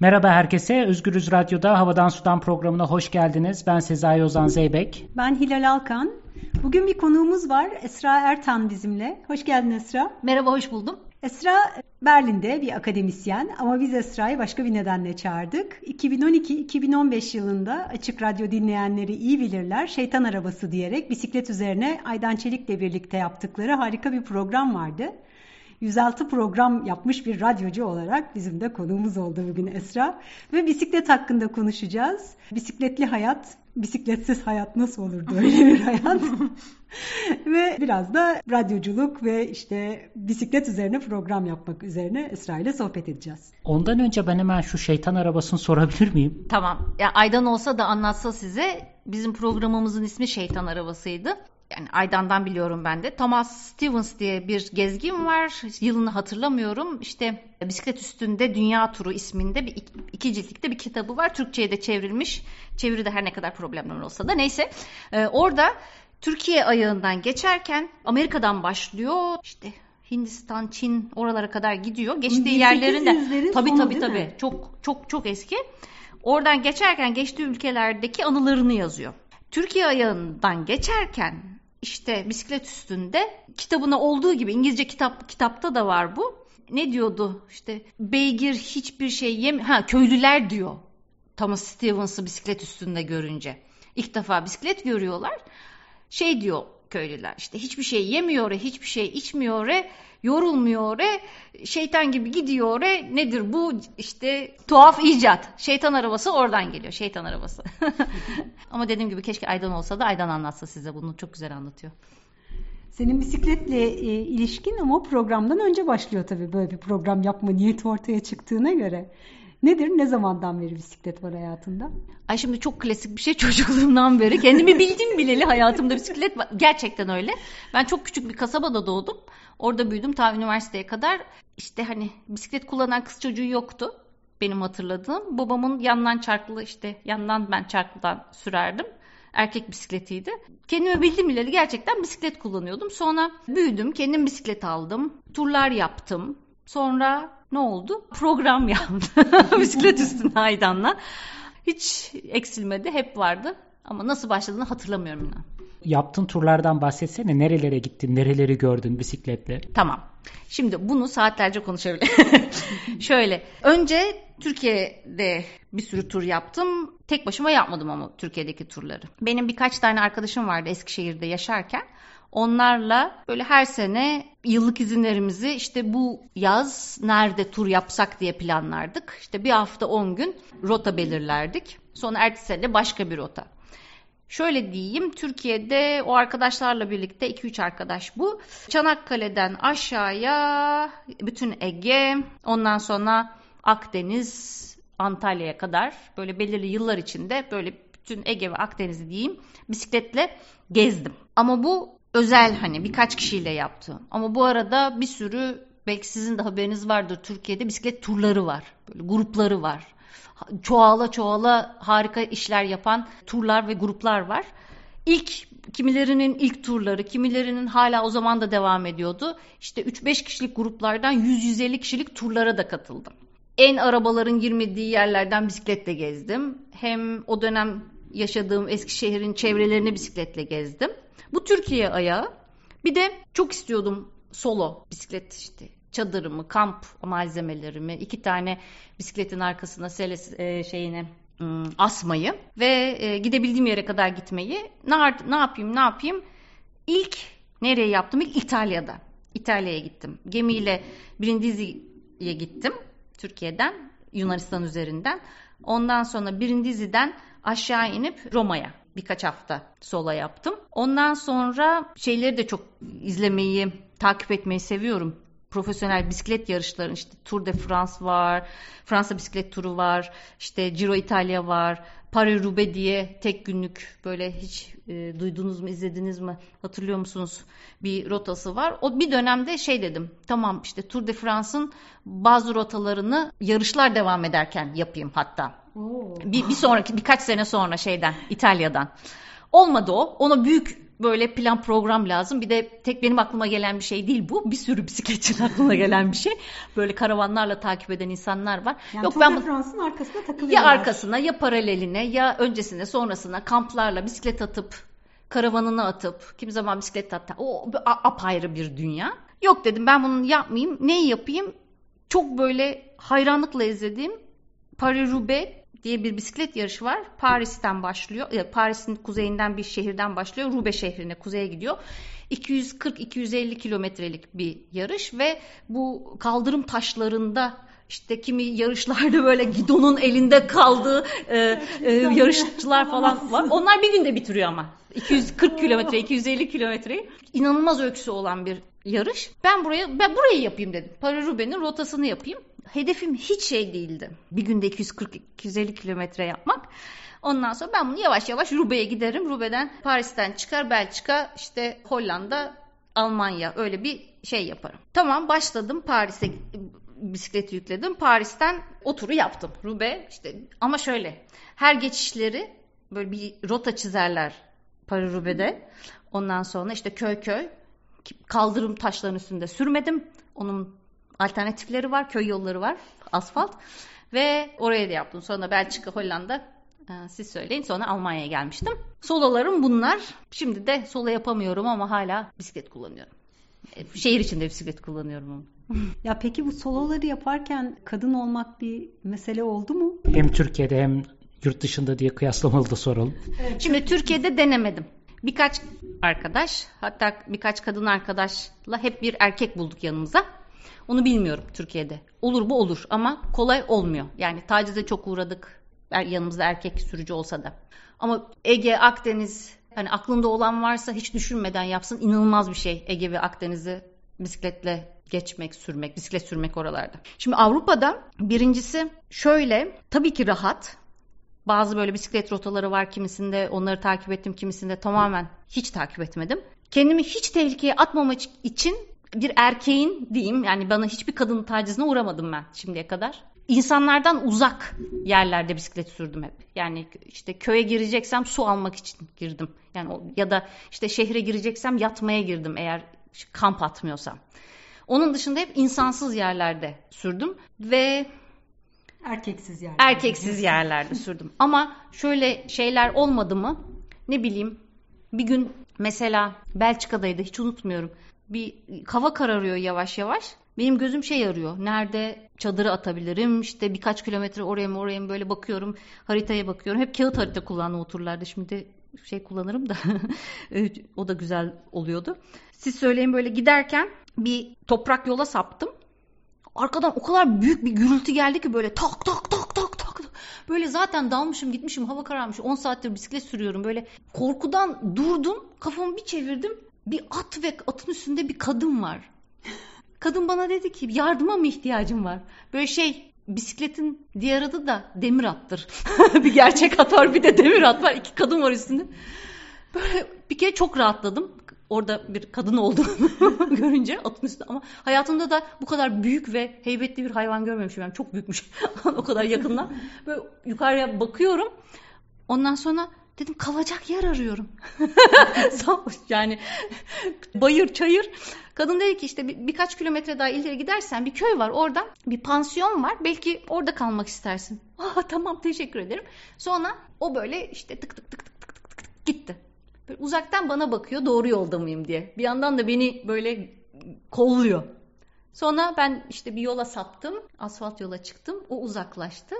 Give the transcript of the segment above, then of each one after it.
Merhaba herkese. Özgürüz Radyo'da Havadan Sudan programına hoş geldiniz. Ben Sezai Ozan Zeybek. Ben Hilal Alkan. Bugün bir konuğumuz var. Esra Ertan bizimle. Hoş geldin Esra. Merhaba, hoş buldum. Esra Berlin'de bir akademisyen ama biz Esra'yı başka bir nedenle çağırdık. 2012-2015 yılında Açık Radyo dinleyenleri iyi bilirler. Şeytan Arabası diyerek bisiklet üzerine Aydan Çelik'le birlikte yaptıkları harika bir program vardı. 106 program yapmış bir radyocu olarak bizim de konuğumuz oldu bugün Esra. Ve bisiklet hakkında konuşacağız. Bisikletli hayat, bisikletsiz hayat nasıl olurdu öyle bir hayat? ve biraz da radyoculuk ve işte bisiklet üzerine program yapmak üzerine Esra ile sohbet edeceğiz. Ondan önce ben hemen şu şeytan arabasını sorabilir miyim? Tamam. Ya Aydan olsa da anlatsa size bizim programımızın ismi Şeytan Arabası'ydı yani Aydan'dan biliyorum ben de. Thomas Stevens diye bir gezgin var. Yılını hatırlamıyorum. İşte bisiklet üstünde dünya turu isminde bir iki ciltlikte bir kitabı var. Türkçe'ye de çevrilmiş. Çeviri de her ne kadar problemler olsa da neyse. Ee, orada Türkiye ayağından geçerken Amerika'dan başlıyor. İşte Hindistan, Çin oralara kadar gidiyor. Geçtiği yerlerinde tabii tabii tabii. Mi? Çok çok çok eski. Oradan geçerken geçtiği ülkelerdeki anılarını yazıyor. Türkiye ayağından geçerken işte bisiklet üstünde kitabına olduğu gibi İngilizce kitap kitapta da var bu. Ne diyordu işte beygir hiçbir şey yem ha köylüler diyor. Thomas Stevens'ı bisiklet üstünde görünce. İlk defa bisiklet görüyorlar. Şey diyor köylüler işte hiçbir şey yemiyor, hiçbir şey içmiyor, yorulmuyor, şeytan gibi gidiyor. Nedir bu? işte tuhaf icat. Şeytan arabası oradan geliyor. Şeytan arabası. Ama dediğim gibi keşke Aydan olsa da Aydan anlatsa size bunu. Çok güzel anlatıyor. Senin bisikletle e, ilişkin ama programdan önce başlıyor tabii böyle bir program yapma niyeti ortaya çıktığına göre. Nedir? Ne zamandan beri bisiklet var hayatında? Ay şimdi çok klasik bir şey çocukluğumdan beri. Kendimi bildim bileli hayatımda bisiklet var. Gerçekten öyle. Ben çok küçük bir kasabada doğdum. Orada büyüdüm ta üniversiteye kadar. İşte hani bisiklet kullanan kız çocuğu yoktu. Benim hatırladığım. Babamın yandan çarklı işte yandan ben çarklıdan sürerdim erkek bisikletiydi. Kendimi bildim bileli gerçekten bisiklet kullanıyordum. Sonra büyüdüm, kendim bisiklet aldım, turlar yaptım. Sonra ne oldu? Program yaptım bisiklet üstüne Aydan'la. Hiç eksilmedi, hep vardı. Ama nasıl başladığını hatırlamıyorum inan. Yaptığın turlardan bahsetsene. Nerelere gittin, nereleri gördün bisikletle? Tamam. Şimdi bunu saatlerce konuşabilirim. Şöyle, önce Türkiye'de bir sürü tur yaptım. Tek başıma yapmadım ama Türkiye'deki turları. Benim birkaç tane arkadaşım vardı Eskişehir'de yaşarken. Onlarla böyle her sene yıllık izinlerimizi işte bu yaz nerede tur yapsak diye planlardık. İşte bir hafta 10 gün rota belirlerdik. Sonra ertesi sene başka bir rota. Şöyle diyeyim Türkiye'de o arkadaşlarla birlikte 2-3 arkadaş bu. Çanakkale'den aşağıya bütün Ege ondan sonra Akdeniz Antalya'ya kadar böyle belirli yıllar içinde böyle bütün Ege ve Akdeniz'i diyeyim bisikletle gezdim. Ama bu özel hani birkaç kişiyle yaptı. Ama bu arada bir sürü belki sizin de haberiniz vardır Türkiye'de bisiklet turları var. Böyle grupları var. Çoğala çoğala harika işler yapan turlar ve gruplar var. İlk kimilerinin ilk turları, kimilerinin hala o zaman da devam ediyordu. İşte 3-5 kişilik gruplardan 100-150 kişilik turlara da katıldım. En arabaların girmediği yerlerden bisikletle gezdim. Hem o dönem yaşadığım Eskişehir'in çevrelerini bisikletle gezdim. Bu Türkiye ayağı. Bir de çok istiyordum solo bisiklet işte çadırımı, kamp malzemelerimi, iki tane bisikletin arkasına seles e, şeyine ım, asmayı ve e, gidebildiğim yere kadar gitmeyi. Ne, ne yapayım, ne yapayım? İlk nereye yaptım? İlk İtalya'da. İtalya'ya gittim. Gemiyle Brindisi'ye gittim. Türkiye'den, Yunanistan üzerinden. Ondan sonra Brindisi'den aşağı inip Roma'ya birkaç hafta sola yaptım. Ondan sonra şeyleri de çok izlemeyi, takip etmeyi seviyorum. Profesyonel bisiklet yarışları işte Tour de France var, Fransa bisiklet turu var, işte Giro İtalya var, Paris Roubaix diye tek günlük böyle hiç e, duydunuz mu, izlediniz mi, hatırlıyor musunuz? Bir rotası var. O bir dönemde şey dedim. Tamam işte Tour de France'ın bazı rotalarını yarışlar devam ederken yapayım hatta. Bir, bir sonraki birkaç sene sonra şeyden İtalya'dan. Olmadı o. Ona büyük böyle plan program lazım. Bir de tek benim aklıma gelen bir şey değil bu. Bir sürü bisikletçinin aklına gelen bir şey. Böyle karavanlarla takip eden insanlar var. Yani Yok Tour ben France'ın arkasında ya takılıyorlar. arkasına ya paraleline ya öncesine sonrasına kamplarla bisiklet atıp karavanını atıp kim zaman bisiklet atta o apayrı bir dünya. Yok dedim ben bunu yapmayayım. Neyi yapayım? Çok böyle hayranlıkla izlediğim Paris-Roubaix diye bir bisiklet yarışı var. Paris'ten başlıyor. e, Paris'in kuzeyinden bir şehirden başlıyor. Roubaix şehrine kuzeye gidiyor. 240-250 kilometrelik bir yarış ve bu kaldırım taşlarında işte kimi yarışlarda böyle gidonun elinde kaldığı e, e, yarışçılar falan var. Onlar bir günde bitiriyor ama. 240 kilometre, 250 kilometreyi. İnanılmaz öyküsü olan bir yarış. Ben buraya ben burayı yapayım dedim. Paris-Roubaix'in rotasını yapayım. Hedefim hiç şey değildi. Bir günde 240-250 kilometre yapmak. Ondan sonra ben bunu yavaş yavaş Roubaix'e giderim. Roubaix'ten Paris'ten çıkar Belçika, işte Hollanda, Almanya öyle bir şey yaparım. Tamam başladım Paris'e bisikleti yükledim. Paris'ten o turu yaptım. Roubaix işte ama şöyle her geçişleri böyle bir rota çizerler Paris-Roubaix'de. Ondan sonra işte köy köy kaldırım taşların üstünde sürmedim. Onun alternatifleri var, köy yolları var, asfalt. Ve oraya da yaptım. Sonra Belçika, Hollanda e, siz söyleyin. Sonra Almanya'ya gelmiştim. Sololarım bunlar. Şimdi de solo yapamıyorum ama hala bisiklet kullanıyorum. E, Şehir içinde bisiklet kullanıyorum ama. Ya peki bu soloları yaparken kadın olmak bir mesele oldu mu? Hem Türkiye'de hem yurt dışında diye kıyaslamalı da soralım. Şimdi Türkiye'de denemedim. Birkaç arkadaş, hatta birkaç kadın arkadaşla hep bir erkek bulduk yanımıza. Onu bilmiyorum Türkiye'de. Olur mu olur ama kolay olmuyor. Yani tacize çok uğradık. Er- Yanımızda erkek sürücü olsa da. Ama Ege, Akdeniz hani aklında olan varsa hiç düşünmeden yapsın. İnanılmaz bir şey Ege ve Akdeniz'i bisikletle geçmek, sürmek, bisiklet sürmek oralarda. Şimdi Avrupa'da birincisi şöyle tabii ki rahat. Bazı böyle bisiklet rotaları var kimisinde onları takip ettim kimisinde tamamen hiç takip etmedim. Kendimi hiç tehlikeye atmamak için bir erkeğin diyeyim yani bana hiçbir kadının tacizine uğramadım ben şimdiye kadar. İnsanlardan uzak yerlerde bisiklet sürdüm hep. Yani işte köye gireceksem su almak için girdim. Yani ya da işte şehre gireceksem yatmaya girdim eğer kamp atmıyorsam. Onun dışında hep insansız yerlerde sürdüm ve Erkeksiz yani. erkeksiz yerlerde sürdüm. Ama şöyle şeyler olmadı mı? Ne bileyim bir gün mesela Belçika'daydı hiç unutmuyorum. Bir hava kararıyor yavaş yavaş. Benim gözüm şey arıyor. Nerede çadırı atabilirim? İşte birkaç kilometre oraya mı oraya mı böyle bakıyorum. Haritaya bakıyorum. Hep kağıt harita kullandım o. Şimdi şey kullanırım da o da güzel oluyordu. Siz söyleyin böyle giderken bir toprak yola saptım. Arkadan o kadar büyük bir gürültü geldi ki böyle tak tak tak tak tak. Böyle zaten dalmışım gitmişim hava kararmış 10 saattir bisiklet sürüyorum. Böyle korkudan durdum kafamı bir çevirdim. Bir at ve atın üstünde bir kadın var. Kadın bana dedi ki yardıma mı ihtiyacım var? Böyle şey bisikletin diğer adı da demir attır. bir gerçek at var bir de demir at var. İki kadın var üstünde. Böyle bir kere çok rahatladım. Orada bir kadın olduğunu görünce atın üstünde ama hayatımda da bu kadar büyük ve heybetli bir hayvan görmemişim. Yani çok büyükmüş o kadar yakından. Böyle yukarıya bakıyorum. Ondan sonra dedim kalacak yer arıyorum. Yani bayır çayır. Kadın dedi ki işte bir, birkaç kilometre daha ileri gidersen bir köy var orada bir pansiyon var belki orada kalmak istersin. Aa, tamam teşekkür ederim. Sonra o böyle işte tık tık tık tık tık tık tık gitti. Böyle uzaktan bana bakıyor doğru yolda mıyım diye. Bir yandan da beni böyle kolluyor. Sonra ben işte bir yola saptım. Asfalt yola çıktım. O uzaklaştı.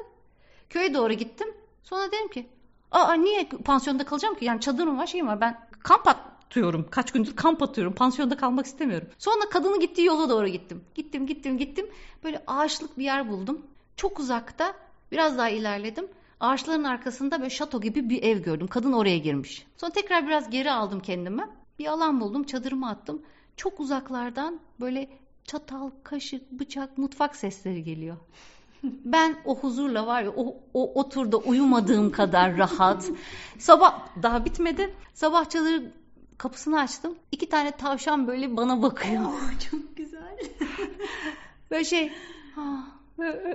Köye doğru gittim. Sonra dedim ki Aa niye pansiyonda kalacağım ki? Yani çadırım var şeyim var. Ben kamp atıyorum. Kaç gündür kamp atıyorum. Pansiyonda kalmak istemiyorum. Sonra kadının gittiği yola doğru gittim. Gittim gittim gittim. Böyle ağaçlık bir yer buldum. Çok uzakta biraz daha ilerledim. Ağaçların arkasında böyle şato gibi bir ev gördüm. Kadın oraya girmiş. Sonra tekrar biraz geri aldım kendimi. Bir alan buldum. Çadırımı attım. Çok uzaklardan böyle çatal, kaşık, bıçak, mutfak sesleri geliyor. Ben o huzurla var ya o, o oturda uyumadığım kadar rahat. Sabah daha bitmedi. Sabah çadır kapısını açtım. İki tane tavşan böyle bana bakıyor. Çok güzel. Böyle şey "Ah,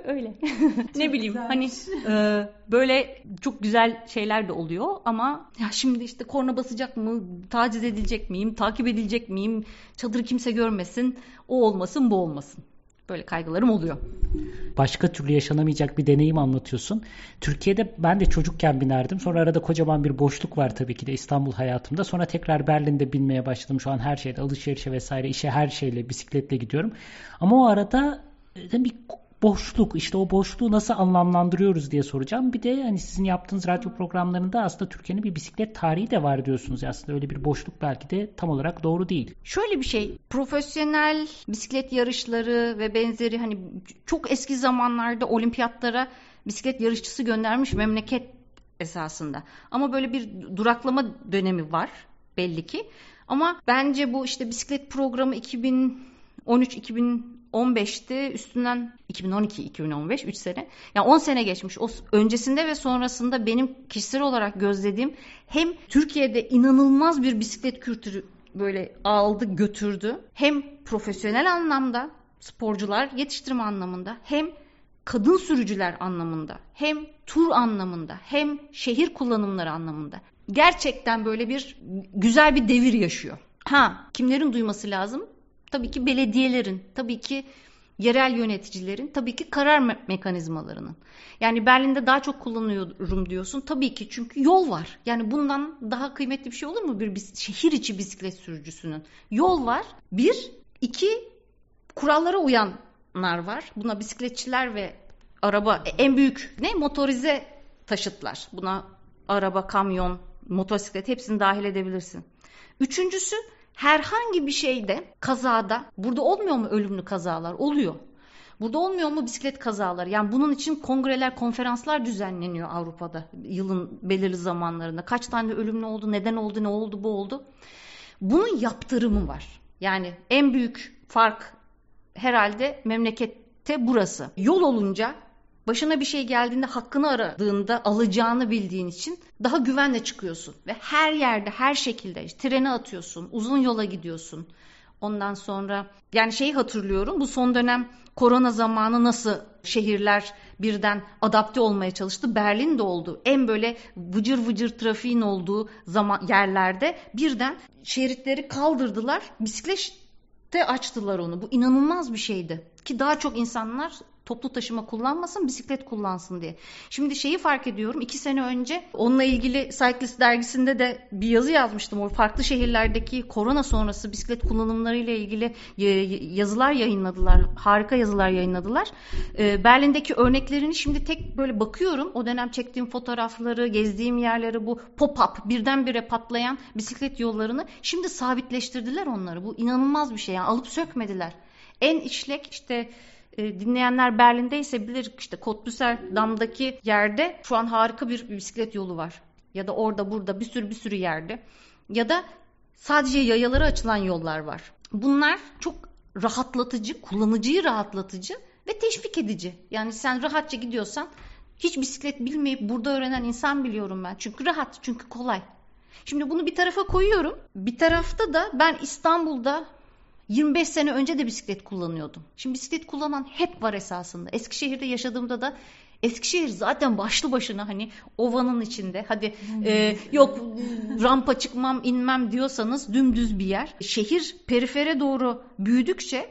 Öyle. ne bileyim hani e, böyle çok güzel şeyler de oluyor ama ya şimdi işte korna basacak mı, taciz edilecek miyim, takip edilecek miyim, çadırı kimse görmesin, o olmasın bu olmasın. Böyle kaygılarım oluyor. Başka türlü yaşanamayacak bir deneyim anlatıyorsun. Türkiye'de ben de çocukken binerdim. Sonra arada kocaman bir boşluk var tabii ki de İstanbul hayatımda. Sonra tekrar Berlin'de binmeye başladım. Şu an her şeyde alışverişe vesaire işe her şeyle bisikletle gidiyorum. Ama o arada e, bir boşluk işte o boşluğu nasıl anlamlandırıyoruz diye soracağım. Bir de hani sizin yaptığınız radyo programlarında aslında Türkiye'nin bir bisiklet tarihi de var diyorsunuz. Aslında öyle bir boşluk belki de tam olarak doğru değil. Şöyle bir şey profesyonel bisiklet yarışları ve benzeri hani çok eski zamanlarda olimpiyatlara bisiklet yarışçısı göndermiş memleket esasında. Ama böyle bir duraklama dönemi var belli ki. Ama bence bu işte bisiklet programı 2013 2000 2015'ti üstünden 2012-2015 3 sene. Yani 10 sene geçmiş. O öncesinde ve sonrasında benim kişisel olarak gözlediğim hem Türkiye'de inanılmaz bir bisiklet kültürü böyle aldı götürdü. Hem profesyonel anlamda sporcular yetiştirme anlamında hem kadın sürücüler anlamında hem tur anlamında hem şehir kullanımları anlamında gerçekten böyle bir güzel bir devir yaşıyor. Ha kimlerin duyması lazım? Tabii ki belediyelerin, tabii ki yerel yöneticilerin, tabii ki karar me- mekanizmalarının. Yani Berlin'de daha çok kullanıyorum diyorsun. Tabii ki çünkü yol var. Yani bundan daha kıymetli bir şey olur mu bir şehir içi bisiklet sürücüsünün? Yol var. Bir, iki kurallara uyanlar var. Buna bisikletçiler ve araba en büyük ne motorize taşıtlar. Buna araba, kamyon, motosiklet hepsini dahil edebilirsin. Üçüncüsü herhangi bir şeyde kazada burada olmuyor mu ölümlü kazalar? Oluyor. Burada olmuyor mu bisiklet kazaları? Yani bunun için kongreler, konferanslar düzenleniyor Avrupa'da yılın belirli zamanlarında. Kaç tane ölümlü oldu, neden oldu, ne oldu, bu oldu. Bunun yaptırımı var. Yani en büyük fark herhalde memlekette burası. Yol olunca başına bir şey geldiğinde hakkını aradığında alacağını bildiğin için daha güvenle çıkıyorsun. Ve her yerde her şekilde işte, trene atıyorsun, uzun yola gidiyorsun. Ondan sonra yani şeyi hatırlıyorum bu son dönem korona zamanı nasıl şehirler birden adapte olmaya çalıştı. Berlin'de oldu. En böyle vıcır vıcır trafiğin olduğu zaman yerlerde birden şeritleri kaldırdılar. Bisiklete açtılar onu. Bu inanılmaz bir şeydi. Ki daha çok insanlar toplu taşıma kullanmasın bisiklet kullansın diye. Şimdi şeyi fark ediyorum iki sene önce onunla ilgili Cyclist dergisinde de bir yazı yazmıştım. O farklı şehirlerdeki korona sonrası bisiklet kullanımları ile ilgili yazılar yayınladılar. Harika yazılar yayınladılar. Ee, Berlin'deki örneklerini şimdi tek böyle bakıyorum. O dönem çektiğim fotoğrafları, gezdiğim yerleri bu pop-up birdenbire patlayan bisiklet yollarını şimdi sabitleştirdiler onları. Bu inanılmaz bir şey. Yani alıp sökmediler. En işlek işte e, dinleyenler Berlin'deyse bilir işte Kotbüser Dam'daki yerde şu an harika bir bisiklet yolu var. Ya da orada burada bir sürü bir sürü yerde. Ya da sadece yayalara açılan yollar var. Bunlar çok rahatlatıcı, kullanıcıyı rahatlatıcı ve teşvik edici. Yani sen rahatça gidiyorsan hiç bisiklet bilmeyip burada öğrenen insan biliyorum ben. Çünkü rahat, çünkü kolay. Şimdi bunu bir tarafa koyuyorum. Bir tarafta da ben İstanbul'da 25 sene önce de bisiklet kullanıyordum. Şimdi bisiklet kullanan hep var esasında. Eskişehir'de yaşadığımda da Eskişehir zaten başlı başına hani ovanın içinde. Hadi e, yok rampa çıkmam inmem diyorsanız dümdüz bir yer. Şehir perifere doğru büyüdükçe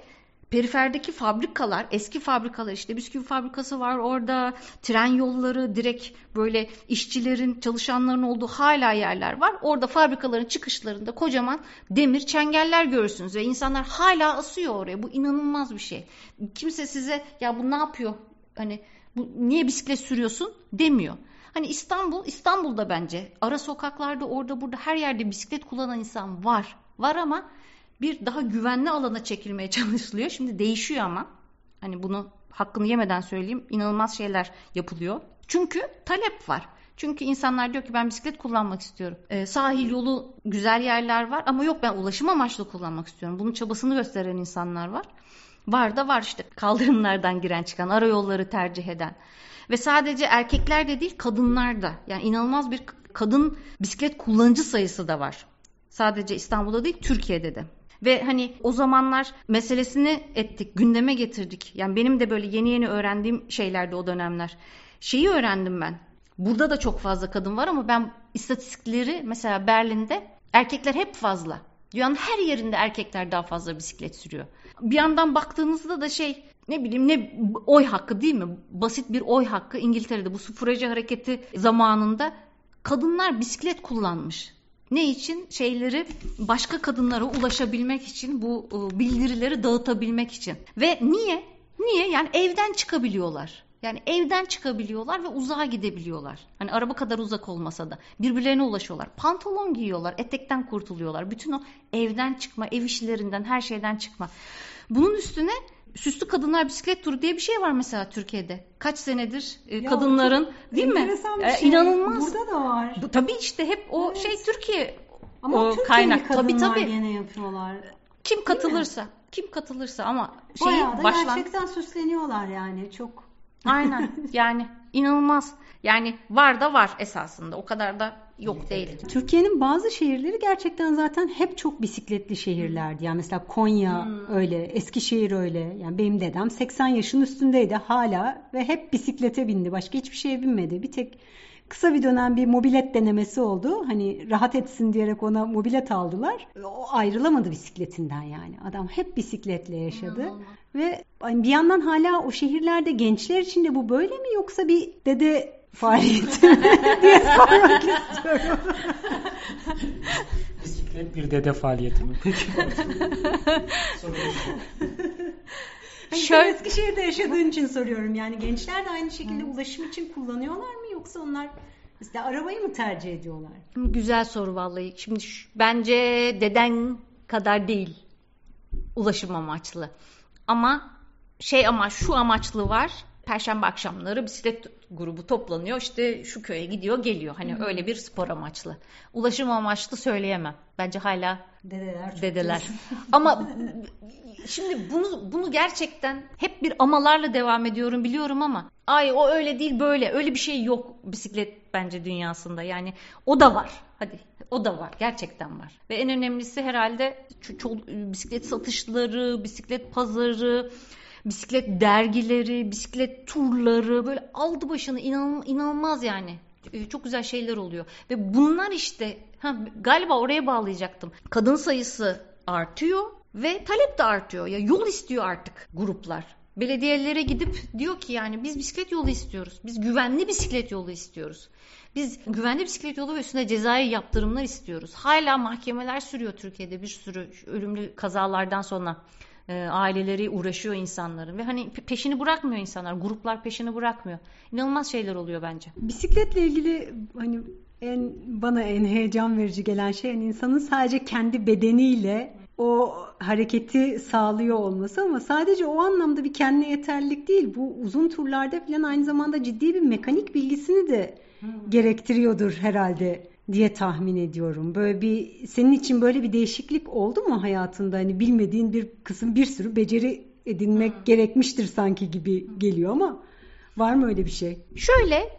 periferdeki fabrikalar, eski fabrikalar işte bisküvi fabrikası var orada, tren yolları, direkt böyle işçilerin, çalışanların olduğu hala yerler var. Orada fabrikaların çıkışlarında kocaman demir çengeller görürsünüz ve insanlar hala asıyor oraya. Bu inanılmaz bir şey. Kimse size ya bu ne yapıyor? Hani bu niye bisiklet sürüyorsun demiyor. Hani İstanbul, İstanbul'da bence ara sokaklarda orada burada her yerde bisiklet kullanan insan var. Var ama bir daha güvenli alana çekilmeye çalışılıyor. Şimdi değişiyor ama hani bunu hakkını yemeden söyleyeyim inanılmaz şeyler yapılıyor. Çünkü talep var. Çünkü insanlar diyor ki ben bisiklet kullanmak istiyorum. Ee, sahil yolu güzel yerler var ama yok ben ulaşım amaçlı kullanmak istiyorum. Bunun çabasını gösteren insanlar var. Var da var işte kaldırımlardan giren çıkan ara yolları tercih eden. Ve sadece erkekler de değil kadınlar da. Yani inanılmaz bir kadın bisiklet kullanıcı sayısı da var. Sadece İstanbul'da değil Türkiye'de de. Ve hani o zamanlar meselesini ettik, gündeme getirdik. Yani benim de böyle yeni yeni öğrendiğim şeylerdi o dönemler. Şeyi öğrendim ben. Burada da çok fazla kadın var ama ben istatistikleri mesela Berlin'de erkekler hep fazla. Dünyanın her yerinde erkekler daha fazla bisiklet sürüyor. Bir yandan baktığınızda da şey ne bileyim ne oy hakkı değil mi? Basit bir oy hakkı İngiltere'de bu sufracı hareketi zamanında kadınlar bisiklet kullanmış. Ne için? Şeyleri başka kadınlara ulaşabilmek için bu e, bildirileri dağıtabilmek için. Ve niye? Niye? Yani evden çıkabiliyorlar. Yani evden çıkabiliyorlar ve uzağa gidebiliyorlar. Hani araba kadar uzak olmasa da birbirlerine ulaşıyorlar. Pantolon giyiyorlar, etekten kurtuluyorlar. Bütün o evden çıkma, ev işlerinden, her şeyden çıkma. Bunun üstüne Süslü Kadınlar Bisiklet Turu diye bir şey var mesela Türkiye'de. Kaç senedir e, Ya kadınların değil mi? bir E, şey. İnanılmaz. Burada da var. Bu, tabii işte hep o Evet. şey Türkiye Ama o Türkiye'li kaynak. Tabii tabii. gene yapıyorlar. Kim katılırsa, kim katılırsa ama da başlan gerçekten süsleniyorlar yani çok. Aynen. Yani inanılmaz. Yani var da var esasında. O kadar da yok değil. Türkiye'nin bazı şehirleri gerçekten zaten hep çok bisikletli şehirlerdi. Yani mesela Konya Hmm. öyle, Eskişehir öyle. Yani benim dedem 80 yaşın üstündeydi hala ve hep bisiklete bindi. Başka hiçbir şeye binmedi. Bir tek kısa bir dönem bir mobilet denemesi oldu. Hani rahat etsin diyerek ona mobilet aldılar. O ayrılamadı bisikletinden yani. Adam hep bisikletle yaşadı. İnanılmaz. Ve hani bir yandan hala o şehirlerde gençler için de bu böyle mi yoksa bir dede faaliyeti mi diye sormak istiyorum. Bisiklet bir dede faaliyeti mi? Peki. Hani Şöyle- sen Eskişehir'de yaşadığın için soruyorum. Yani gençler de aynı şekilde ulaşım için kullanıyorlar mı yoksa onlar mesela arabayı mı tercih ediyorlar? Güzel soru vallahi. Şimdi şu- bence deden kadar değil ulaşım amaçlı. Ama şey ama şu amaçlı var. Perşembe akşamları bisiklet grubu toplanıyor. İşte şu köye gidiyor, geliyor. Hani öyle bir spor amaçlı. Ulaşım amaçlı söyleyemem. Bence hala Dedeler. dedeler. Ama şimdi bunu bunu gerçekten hep bir amalarla devam ediyorum biliyorum ama ay o öyle değil böyle öyle bir şey yok bisiklet bence dünyasında. Yani o da var. Hadi o da var. Gerçekten var. Ve en önemlisi herhalde şu çol- bisiklet satışları, bisiklet pazarı, bisiklet dergileri, bisiklet turları böyle aldı başını inan, inanılmaz yani. Ee, Çok güzel şeyler oluyor. Ve bunlar işte ha, galiba oraya bağlayacaktım. Kadın sayısı artıyor ve talep de artıyor. Ya yol istiyor artık gruplar. Belediyelere gidip diyor ki yani biz bisiklet yolu istiyoruz. Biz güvenli bisiklet yolu istiyoruz. Biz güvenli bisiklet yolu ve üstüne cezai yaptırımlar istiyoruz. Hala mahkemeler sürüyor Türkiye'de bir sürü ölümlü kazalardan sonra e, aileleri uğraşıyor insanların ve hani pe- peşini bırakmıyor insanlar. Gruplar peşini bırakmıyor. İnanılmaz şeyler oluyor bence. Bisikletle ilgili hani en bana en heyecan verici gelen şey yani insanın sadece kendi bedeniyle o hareketi sağlıyor olması ama sadece o anlamda bir kendine yeterlilik değil. Bu uzun turlarda falan aynı zamanda ciddi bir mekanik bilgisini de gerektiriyordur herhalde diye tahmin ediyorum. Böyle bir senin için böyle bir değişiklik oldu mu hayatında? Hani bilmediğin bir kısım bir sürü beceri edinmek gerekmiştir sanki gibi geliyor ama var mı öyle bir şey? Şöyle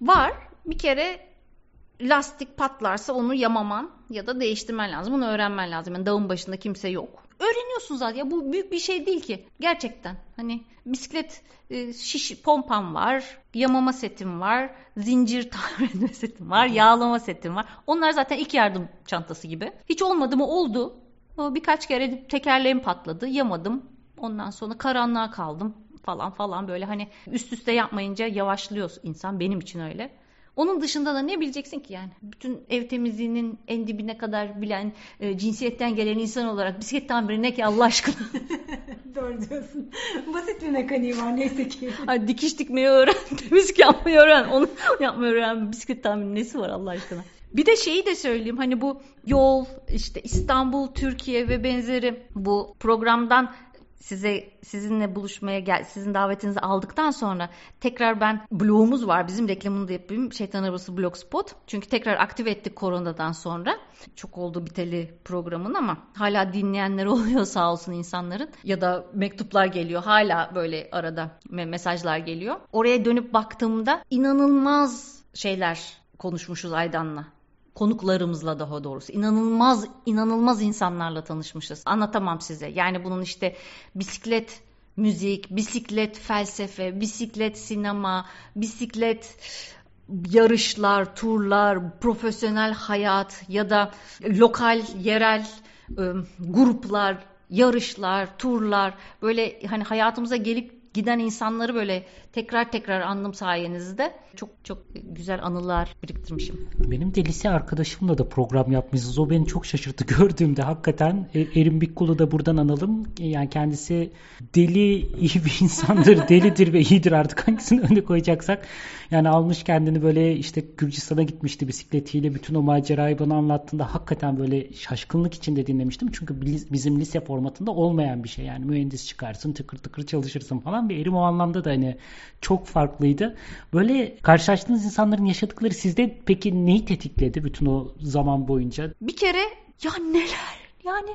var bir kere lastik patlarsa onu yamaman ya da değiştirmen lazım. Bunu öğrenmen lazım. Yani dağın başında kimse yok. Öğreniyorsun zaten. Ya bu büyük bir şey değil ki. Gerçekten. Hani bisiklet e, şiş pompam var, yamama setim var, zincir tamir etme setim var, yağlama setim var. Onlar zaten ilk yardım çantası gibi. Hiç olmadı mı oldu. Birkaç kere tekerleğim patladı, yamadım. Ondan sonra karanlığa kaldım falan falan böyle hani üst üste yapmayınca yavaşlıyor insan benim için öyle. Onun dışında da ne bileceksin ki yani? Bütün ev temizliğinin en dibine kadar bilen e, cinsiyetten gelen insan olarak bisiklet tamiri ne ki Allah aşkına? Doğru diyorsun. Basit bir mekaniği var neyse ki. Ay, dikiş dikmeyi öğren, temizlik yapmayı öğren, onu yapmayı öğren. Bisiklet tamiri nesi var Allah aşkına? Bir de şeyi de söyleyeyim hani bu yol işte İstanbul, Türkiye ve benzeri bu programdan size sizinle buluşmaya gel sizin davetinizi aldıktan sonra tekrar ben blogumuz var bizim reklamını da yapayım Şeytan Arabası Blogspot. Çünkü tekrar aktive ettik koronadan sonra. Çok oldu biteli programın ama hala dinleyenler oluyor sağ olsun insanların. Ya da mektuplar geliyor hala böyle arada me- mesajlar geliyor. Oraya dönüp baktığımda inanılmaz şeyler konuşmuşuz Aydan'la konuklarımızla daha doğrusu inanılmaz inanılmaz insanlarla tanışmışız. Anlatamam size. Yani bunun işte bisiklet müzik, bisiklet felsefe, bisiklet sinema, bisiklet yarışlar, turlar, profesyonel hayat ya da lokal, yerel ıı, gruplar, yarışlar, turlar böyle hani hayatımıza gelip giden insanları böyle tekrar tekrar andım sayenizde. Çok çok güzel anılar biriktirmişim. Benim de lise arkadaşımla da program yapmışız. O beni çok şaşırttı gördüğümde. Hakikaten e, Erin Bikkulu da buradan analım. Yani kendisi deli iyi bir insandır. Delidir ve iyidir artık hangisini öne koyacaksak. Yani almış kendini böyle işte Gürcistan'a gitmişti bisikletiyle. Bütün o macerayı bana anlattığında hakikaten böyle şaşkınlık içinde dinlemiştim. Çünkü bizim lise formatında olmayan bir şey. Yani mühendis çıkarsın tıkır tıkır çalışırsın falan. Bir Erim o anlamda da hani çok farklıydı. Böyle karşılaştığınız insanların yaşadıkları sizde peki neyi tetikledi bütün o zaman boyunca? Bir kere ya neler yani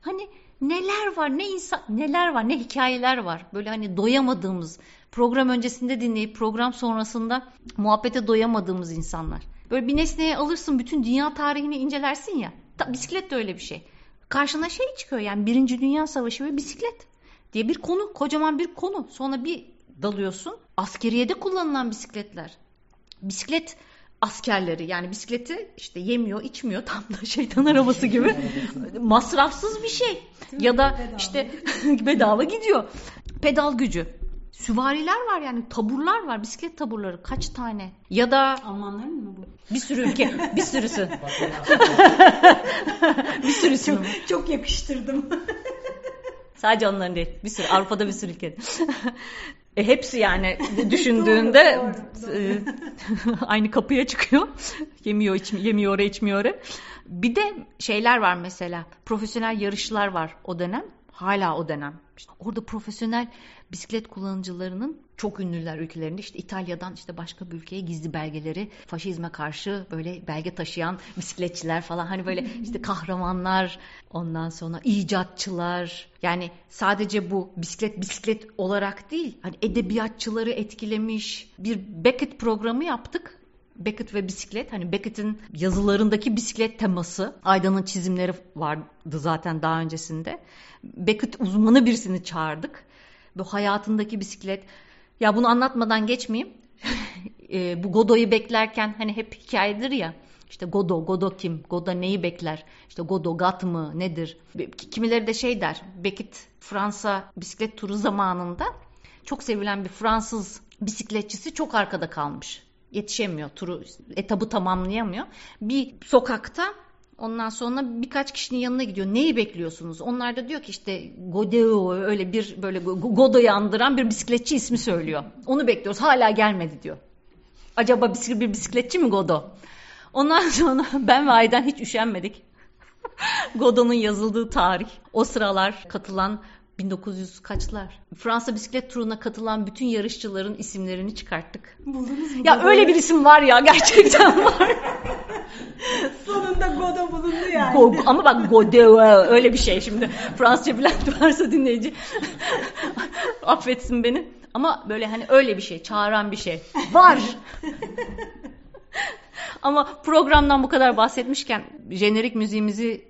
hani neler var ne insan neler var ne hikayeler var böyle hani doyamadığımız program öncesinde dinleyip program sonrasında muhabbete doyamadığımız insanlar. Böyle bir nesneye alırsın bütün dünya tarihini incelersin ya. Ta, bisiklet de öyle bir şey. Karşına şey çıkıyor yani Birinci Dünya Savaşı ve bisiklet diye bir konu kocaman bir konu. Sonra bir dalıyorsun. Askeriyede kullanılan bisikletler. Bisiklet askerleri yani bisikleti işte yemiyor içmiyor tam da şeytan arabası gibi. Masrafsız bir şey. Ya da işte bedava gidiyor. Pedal gücü. Süvariler var yani taburlar var bisiklet taburları. Kaç tane? Ya da Almanların mı bu? bir sürü ülke bir sürüsü. Bir sürüsü çok, çok yakıştırdım. Sadece onların değil bir sürü Avrupa'da bir sürü ülke e, hepsi yani düşündüğünde doğru, doğru. E, aynı kapıya çıkıyor. yemiyor, içmiyor, yemiyor oraya, içmiyor oraya. Bir de şeyler var mesela. Profesyonel yarışlar var o dönem. Hala o dönem. İşte orada profesyonel bisiklet kullanıcılarının çok ünlüler ülkelerinde işte İtalya'dan işte başka bir ülkeye gizli belgeleri faşizme karşı böyle belge taşıyan bisikletçiler falan hani böyle işte kahramanlar ondan sonra icatçılar yani sadece bu bisiklet bisiklet olarak değil hani edebiyatçıları etkilemiş bir Beckett programı yaptık Beckett ve bisiklet. Hani Beckett'in yazılarındaki bisiklet teması. Aydan'ın çizimleri vardı zaten daha öncesinde. Beckett uzmanı birisini çağırdık. Bu hayatındaki bisiklet. Ya bunu anlatmadan geçmeyeyim. e, bu Godot'u beklerken hani hep hikayedir ya. İşte Godot, Godot kim? Godot neyi bekler? İşte Godot gat mı? Nedir? Kimileri de şey der. Beckett Fransa bisiklet turu zamanında çok sevilen bir Fransız bisikletçisi çok arkada kalmış yetişemiyor turu etabı tamamlayamıyor. Bir sokakta ondan sonra birkaç kişinin yanına gidiyor. Neyi bekliyorsunuz? Onlar da diyor ki işte Godeo öyle bir böyle Godo'yu andıran bir bisikletçi ismi söylüyor. Onu bekliyoruz. Hala gelmedi diyor. Acaba bir bisikletçi mi Godo? Ondan sonra ben ve Aydan hiç üşenmedik. Godot'un yazıldığı tarih. O sıralar katılan 1900 kaçlar. Fransa bisiklet turuna katılan bütün yarışçıların isimlerini çıkarttık. Buldunuz mu? Ya Godo? öyle bir isim var ya gerçekten var. Sonunda Godo bulundu yani. Go, ama bak Godot öyle bir şey şimdi. Fransızca bilen varsa dinleyici affetsin beni. Ama böyle hani öyle bir şey, çağıran bir şey. Var. ama programdan bu kadar bahsetmişken jenerik müziğimizi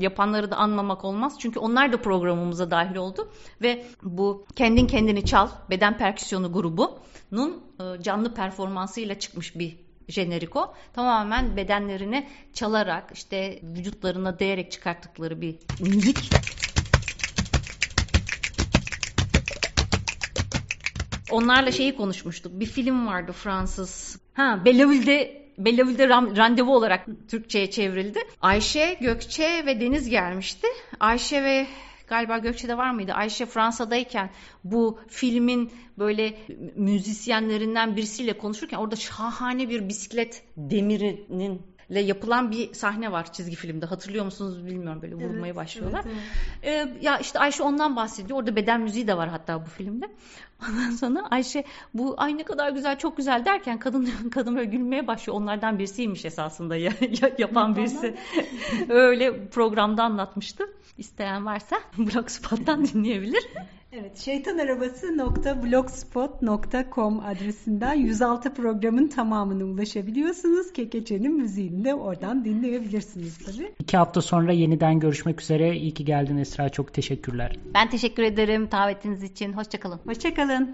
yapanları da anmamak olmaz. Çünkü onlar da programımıza dahil oldu. Ve bu Kendin Kendini Çal Beden Perküsyonu grubunun e, canlı performansıyla çıkmış bir jeneriko. Tamamen bedenlerini çalarak işte vücutlarına değerek çıkarttıkları bir müzik. Onlarla şeyi konuşmuştuk. Bir film vardı Fransız. Ha, Bellevule'de Bellavule'de randevu olarak Türkçe'ye çevrildi. Ayşe, Gökçe ve Deniz gelmişti. Ayşe ve galiba Gökçe'de var mıydı? Ayşe Fransa'dayken bu filmin böyle müzisyenlerinden birisiyle konuşurken orada şahane bir bisiklet demirinin ile yapılan bir sahne var çizgi filmde. Hatırlıyor musunuz bilmiyorum böyle vurmaya evet, başlıyorlar. Evet, evet. Ee, ya işte Ayşe ondan bahsediyor. Orada beden müziği de var hatta bu filmde. Ondan sonra Ayşe bu ay ne kadar güzel çok güzel derken kadın kadın böyle gülmeye başlıyor. Onlardan birisiymiş esasında ya, ya, yapan birisi. Öyle programda anlatmıştı. isteyen varsa Blogspot'tan dinleyebilir. Evet, şeytanarabası.blogspot.com adresinden 106 programın tamamına ulaşabiliyorsunuz. Kekeçe'nin müziğini de oradan dinleyebilirsiniz tabii. İki hafta sonra yeniden görüşmek üzere. İyi ki geldin Esra. Çok teşekkürler. Ben teşekkür ederim davetiniz için. Hoşçakalın. Hoşçakalın.